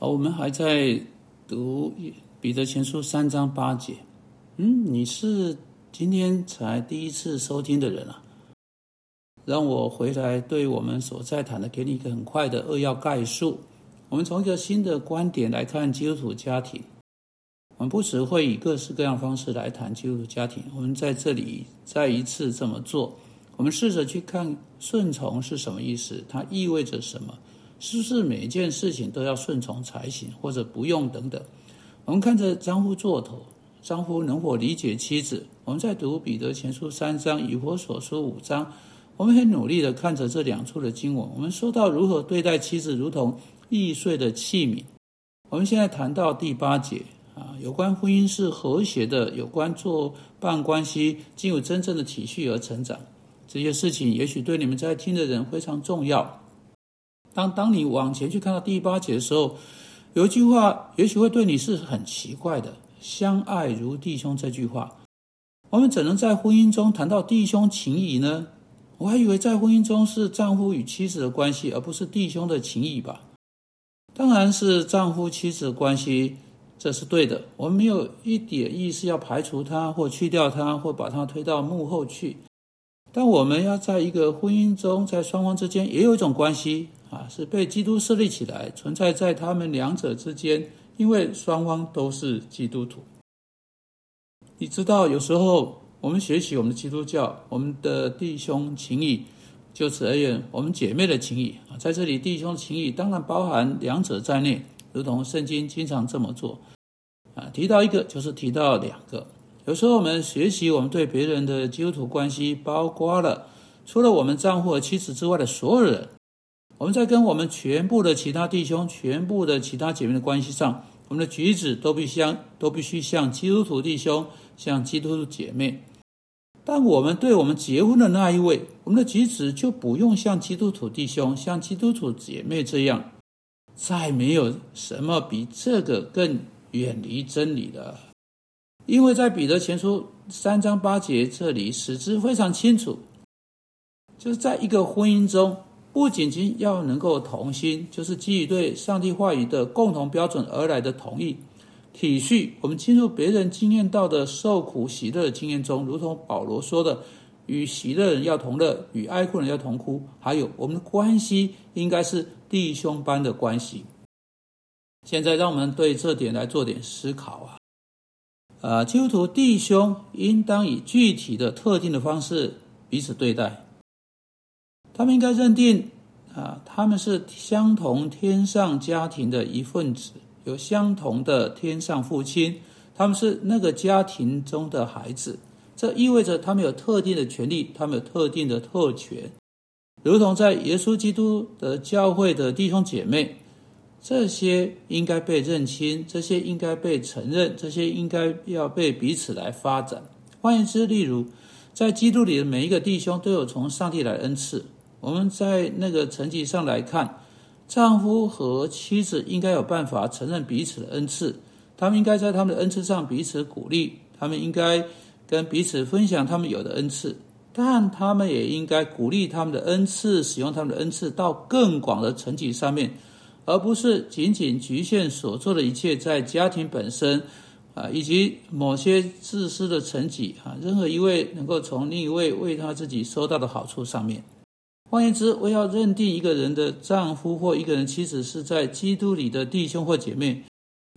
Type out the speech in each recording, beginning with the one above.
好，我们还在读彼得前书三章八节。嗯，你是今天才第一次收听的人啊？让我回来对我们所在谈的，给你一个很快的扼要概述。我们从一个新的观点来看基督徒家庭。我们不只会以各式各样方式来谈基督徒家庭，我们在这里再一次这么做。我们试着去看顺从是什么意思，它意味着什么？是不是每一件事情都要顺从才行，或者不用等等？我们看着丈夫做头，丈夫能否理解妻子？我们在读彼得前书三章，以佛所说五章，我们很努力的看着这两处的经文。我们说到如何对待妻子，如同易碎的器皿。我们现在谈到第八节。啊，有关婚姻是和谐的，有关作伴关系进入真正的体恤而成长，这些事情也许对你们在听的人非常重要。当当你往前去看到第八节的时候，有一句话也许会对你是很奇怪的：“相爱如弟兄”这句话，我们怎能在婚姻中谈到弟兄情谊呢？我还以为在婚姻中是丈夫与妻子的关系，而不是弟兄的情谊吧？当然是丈夫妻子关系。这是对的，我们没有一点意思要排除它，或去掉它，或把它推到幕后去。但我们要在一个婚姻中，在双方之间也有一种关系啊，是被基督设立起来，存在在他们两者之间，因为双方都是基督徒。你知道，有时候我们学习我们的基督教，我们的弟兄情谊，就此而言，我们姐妹的情谊啊，在这里弟兄情谊当然包含两者在内。如同圣经经常这么做，啊，提到一个就是提到两个。有时候我们学习，我们对别人的基督徒关系，包括了除了我们丈夫和妻子之外的所有人。我们在跟我们全部的其他弟兄、全部的其他姐妹的关系上，我们的举止都必须都必须像基督徒弟兄、像基督徒姐妹。但我们对我们结婚的那一位，我们的举止就不用像基督徒弟兄、像基督徒姐妹这样。再没有什么比这个更远离真理的，因为在彼得前书三章八节这里，使之非常清楚，就是在一个婚姻中，不仅仅要能够同心，就是基于对上帝话语的共同标准而来的同意、体恤，我们进入别人经验到的受苦喜乐的经验中，如同保罗说的。与喜乐人要同乐，与哀哭人要同哭。还有，我们的关系应该是弟兄般的关系。现在，让我们对这点来做点思考啊！呃，基督徒弟兄应当以具体的、特定的方式彼此对待。他们应该认定啊，他们是相同天上家庭的一份子，有相同的天上父亲，他们是那个家庭中的孩子。这意味着他们有特定的权利，他们有特定的特权，如同在耶稣基督的教会的弟兄姐妹，这些应该被认清，这些应该被承认，这些应该要被彼此来发展。换言之，例如在基督里的每一个弟兄都有从上帝来恩赐。我们在那个层级上来看，丈夫和妻子应该有办法承认彼此的恩赐，他们应该在他们的恩赐上彼此鼓励，他们应该。跟彼此分享他们有的恩赐，但他们也应该鼓励他们的恩赐，使用他们的恩赐到更广的层级上面，而不是仅仅局限所做的一切在家庭本身啊，以及某些自私的层级啊，任何一位能够从另一位为他自己收到的好处上面。换言之，我要认定一个人的丈夫或一个人妻子是在基督里的弟兄或姐妹。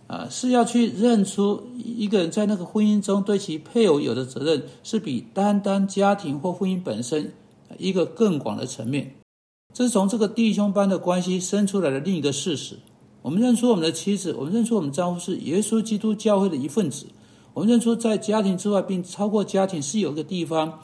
啊，是要去认出一个人在那个婚姻中对其配偶有的责任，是比单单家庭或婚姻本身一个更广的层面。这是从这个弟兄般的关系生出来的另一个事实。我们认出我们的妻子，我们认出我们丈夫是耶稣基督教会的一份子。我们认出在家庭之外，并超过家庭是有一个地方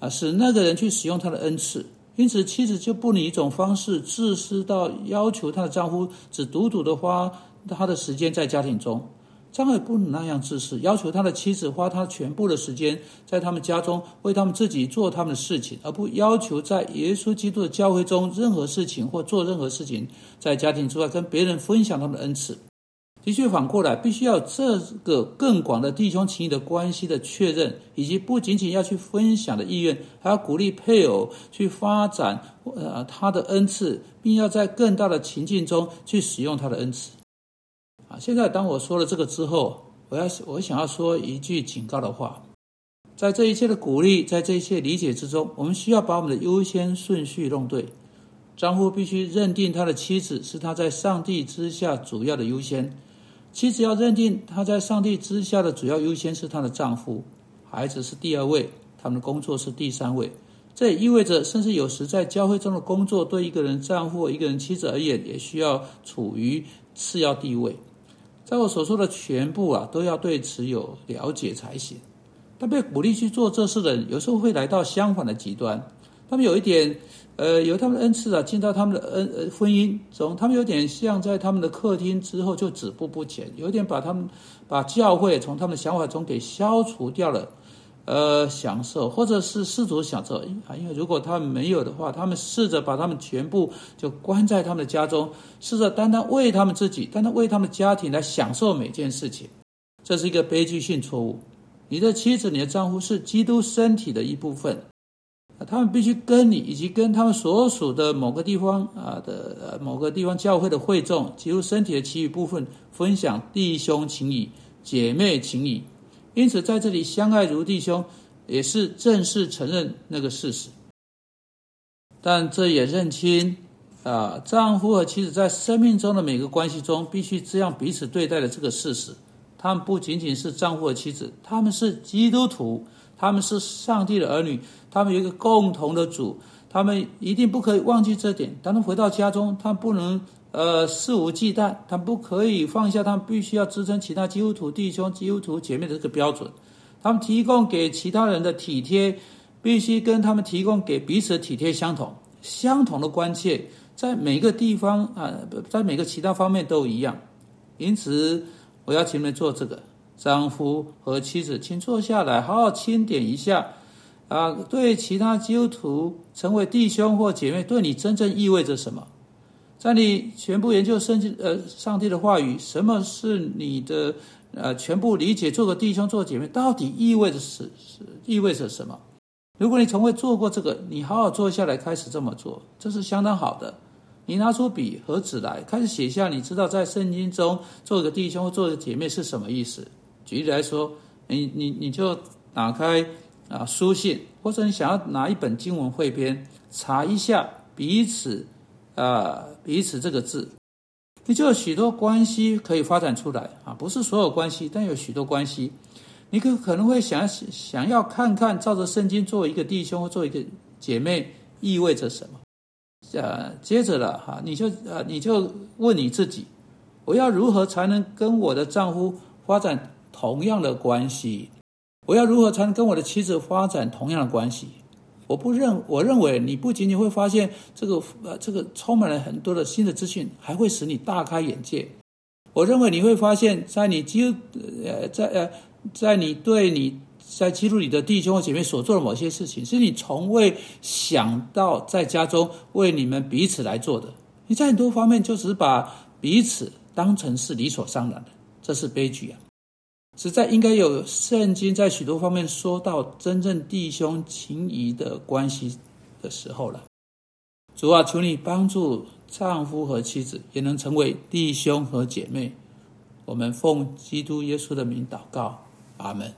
啊，使那个人去使用他的恩赐。因此，妻子就不能以一种方式自私到要求她的丈夫只独独的花。他的时间在家庭中，丈夫也不能那样自私，要求他的妻子花他全部的时间在他们家中为他们自己做他们的事情，而不要求在耶稣基督的教会中任何事情或做任何事情，在家庭之外跟别人分享他们的恩赐。的确，反过来，必须要这个更广的弟兄情谊的关系的确认，以及不仅仅要去分享的意愿，还要鼓励配偶去发展呃他的恩赐，并要在更大的情境中去使用他的恩赐。啊，现在当我说了这个之后，我要我想要说一句警告的话，在这一切的鼓励，在这一切理解之中，我们需要把我们的优先顺序弄对。丈夫必须认定他的妻子是他在上帝之下主要的优先，妻子要认定他在上帝之下的主要优先是她的丈夫，孩子是第二位，他们的工作是第三位。这也意味着，甚至有时在教会中的工作，对一个人丈夫、一个人妻子而言，也需要处于次要地位。在我所说的全部啊，都要对此有了解才行。但被鼓励去做这事的人，有时候会来到相反的极端。他们有一点，呃，有他们的恩赐啊，进到他们的恩呃婚姻中，他们有点像在他们的客厅之后就止步不前，有点把他们把教会从他们的想法中给消除掉了。呃，享受或者是试图享受，啊，因为如果他们没有的话，他们试着把他们全部就关在他们的家中，试着单单为他们自己，单单为他们的家庭来享受每件事情，这是一个悲剧性错误。你的妻子、你的丈夫是基督身体的一部分，他们必须跟你以及跟他们所属的某个地方啊的某个地方教会的会众，基督身体的其余部分分享弟兄情谊、姐妹情谊。因此，在这里相爱如弟兄，也是正式承认那个事实。但这也认清啊，丈夫和妻子在生命中的每个关系中，必须这样彼此对待的这个事实。他们不仅仅是丈夫和妻子，他们是基督徒，他们是上帝的儿女，他们有一个共同的主，他们一定不可以忘记这点。当他回到家中，他不能。呃，肆无忌惮，他不可以放下，他必须要支撑其他基督徒弟兄、基督徒姐妹的这个标准。他们提供给其他人的体贴，必须跟他们提供给彼此的体贴相同，相同的关切，在每个地方啊，在每个其他方面都一样。因此，我要请你们做这个，丈夫和妻子，请坐下来，好好清点一下啊，对其他基督徒成为弟兄或姐妹，对你真正意味着什么？在你全部研究圣经，呃，上帝的话语，什么是你的呃全部理解？做个弟兄，做姐妹，到底意味着是是意味着什么？如果你从未做过这个，你好好坐下来，开始这么做，这是相当好的。你拿出笔和纸来，开始写下，你知道在圣经中做个弟兄或做个姐妹是什么意思？举例来说，你你你就打开啊书信，或者你想要拿一本经文汇编，查一下彼此。啊，彼此这个字，你就有许多关系可以发展出来啊！不是所有关系，但有许多关系，你可可能会想想要看看，照着圣经做一个弟兄或做一个姐妹意味着什么？呃，接着了哈，你就呃，你就问你自己：我要如何才能跟我的丈夫发展同样的关系？我要如何才能跟我的妻子发展同样的关系？我不认，我认为你不仅仅会发现这个呃，这个充满了很多的新的资讯，还会使你大开眼界。我认为你会发现，在你基呃，在呃，在你对你在记录里的弟兄或姐妹所做的某些事情，是你从未想到在家中为你们彼此来做的。你在很多方面就只是把彼此当成是理所当然的，这是悲剧啊！实在应该有圣经在许多方面说到真正弟兄情谊的关系的时候了。主啊，求你帮助丈夫和妻子也能成为弟兄和姐妹。我们奉基督耶稣的名祷告，阿门。